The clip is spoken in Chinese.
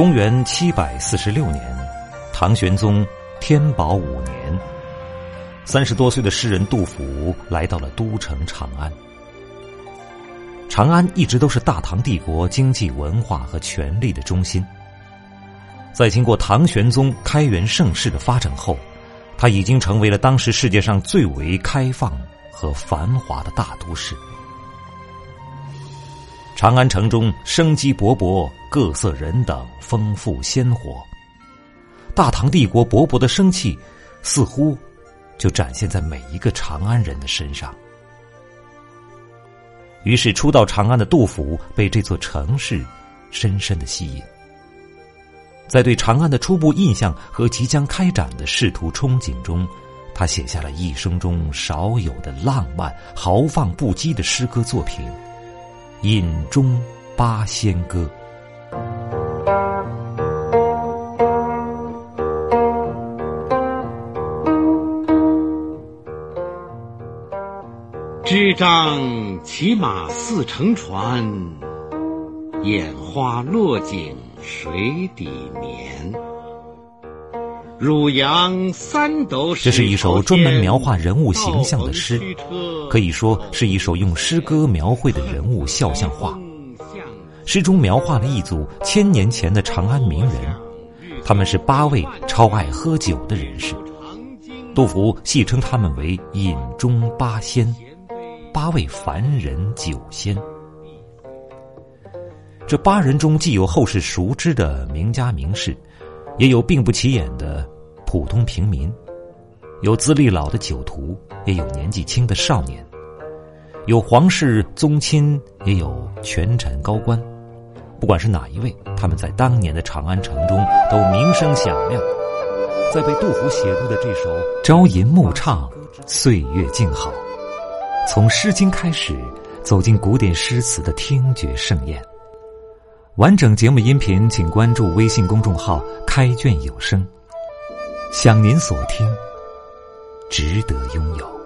公元七百四十六年唐玄宗天宝五年三十多岁的诗人杜甫来到了都城长安。长安一直都是大唐帝国经济、文化和权力的中心。在经过唐玄宗开元盛世的发展后，它已经成为了当时世界上最为开放和繁华的大都市。长安城中生机勃勃，各色人等丰富鲜活。大唐帝国勃勃的生气，似乎就展现在每一个长安人的身上。于是，初到长安的杜甫被这座城市深深的吸引。在对长安的初步印象和即将开展的仕途憧憬中，他写下了一生中少有的浪漫、豪放不羁的诗歌作品《饮中八仙歌》。支张骑马似乘船，眼花落井水底眠。汝阳三斗水，这是一首专门描画人物形象的诗，可以说是一首用诗歌描绘的人物肖像画。诗中描画了一组千年前的长安名人，他们是八位超爱喝酒的人士。杜甫戏称他们为“饮中八仙”。八位凡人酒仙，这八人中既有后世熟知的名家名士，也有并不起眼的普通平民，有资历老的酒徒，也有年纪轻的少年，有皇室宗亲，也有权臣高官。不管是哪一位，他们在当年的长安城中都名声响亮。在被杜甫写入的这首《朝吟暮唱》，岁月静好。从《诗经》开始，走进古典诗词的听觉盛宴。完整节目音频，请关注微信公众号“开卷有声”。想您所听，值得拥有。